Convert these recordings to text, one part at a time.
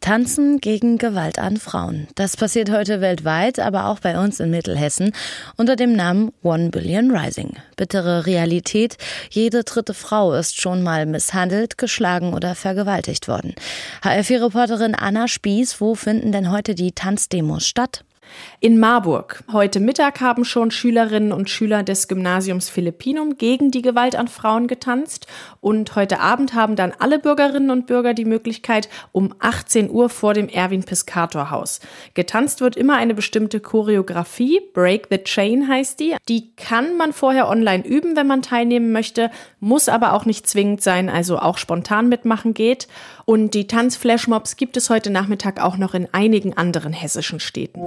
Tanzen gegen Gewalt an Frauen. Das passiert heute weltweit, aber auch bei uns in Mittelhessen unter dem Namen One Billion Rising. Bittere Realität. Jede dritte Frau ist schon mal misshandelt, geschlagen oder vergewaltigt worden. HR4-Reporterin Anna Spieß, wo finden denn heute die Tanzdemos statt? In Marburg. Heute Mittag haben schon Schülerinnen und Schüler des Gymnasiums Philippinum gegen die Gewalt an Frauen getanzt. Und heute Abend haben dann alle Bürgerinnen und Bürger die Möglichkeit, um 18 Uhr vor dem Erwin Piscator Haus. Getanzt wird immer eine bestimmte Choreografie. Break the Chain heißt die. Die kann man vorher online üben, wenn man teilnehmen möchte, muss aber auch nicht zwingend sein, also auch spontan mitmachen geht. Und die Tanzflashmobs gibt es heute Nachmittag auch noch in einigen anderen hessischen Städten.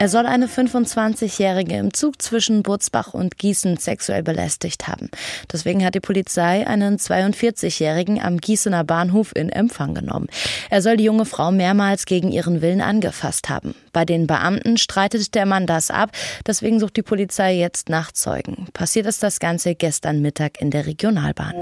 Er soll eine 25-Jährige im Zug zwischen Burzbach und Gießen sexuell belästigt haben. Deswegen hat die Polizei einen 42-Jährigen am Gießener Bahnhof in Empfang genommen. Er soll die junge Frau mehrmals gegen ihren Willen angefasst haben. Bei den Beamten streitet der Mann das ab. Deswegen sucht die Polizei jetzt nach Zeugen. Passiert ist das Ganze gestern Mittag in der Regionalbahn.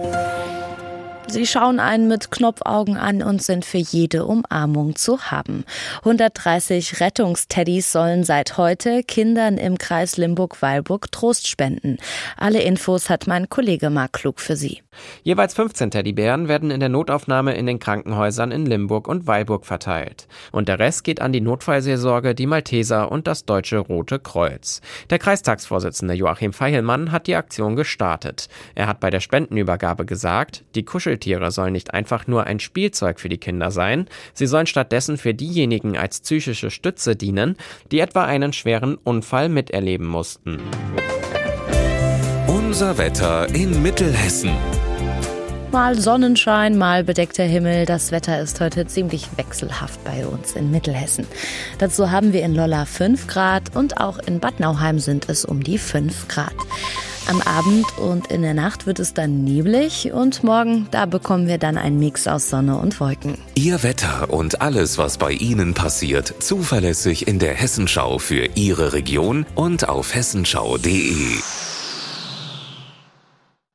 Sie schauen einen mit Knopfaugen an und sind für jede Umarmung zu haben. 130 Rettungsteddys sollen seit heute Kindern im Kreis Limburg-Weilburg Trost spenden. Alle Infos hat mein Kollege Mark Klug für Sie. Jeweils 15 Teddybären werden in der Notaufnahme in den Krankenhäusern in Limburg und Weilburg verteilt. Und der Rest geht an die Notfallseelsorge, die Malteser und das Deutsche Rote Kreuz. Der Kreistagsvorsitzende Joachim Feilmann hat die Aktion gestartet. Er hat bei der Spendenübergabe gesagt, die Kuscheltiere sollen nicht einfach nur ein Spielzeug für die Kinder sein, sie sollen stattdessen für diejenigen als psychische Stütze dienen, die etwa einen schweren Unfall miterleben mussten. Unser Wetter in Mittelhessen. Mal Sonnenschein, mal bedeckter Himmel. Das Wetter ist heute ziemlich wechselhaft bei uns in Mittelhessen. Dazu haben wir in Lolla 5 Grad und auch in Bad Nauheim sind es um die 5 Grad. Am Abend und in der Nacht wird es dann neblig und morgen, da bekommen wir dann einen Mix aus Sonne und Wolken. Ihr Wetter und alles, was bei Ihnen passiert, zuverlässig in der Hessenschau für Ihre Region und auf hessenschau.de.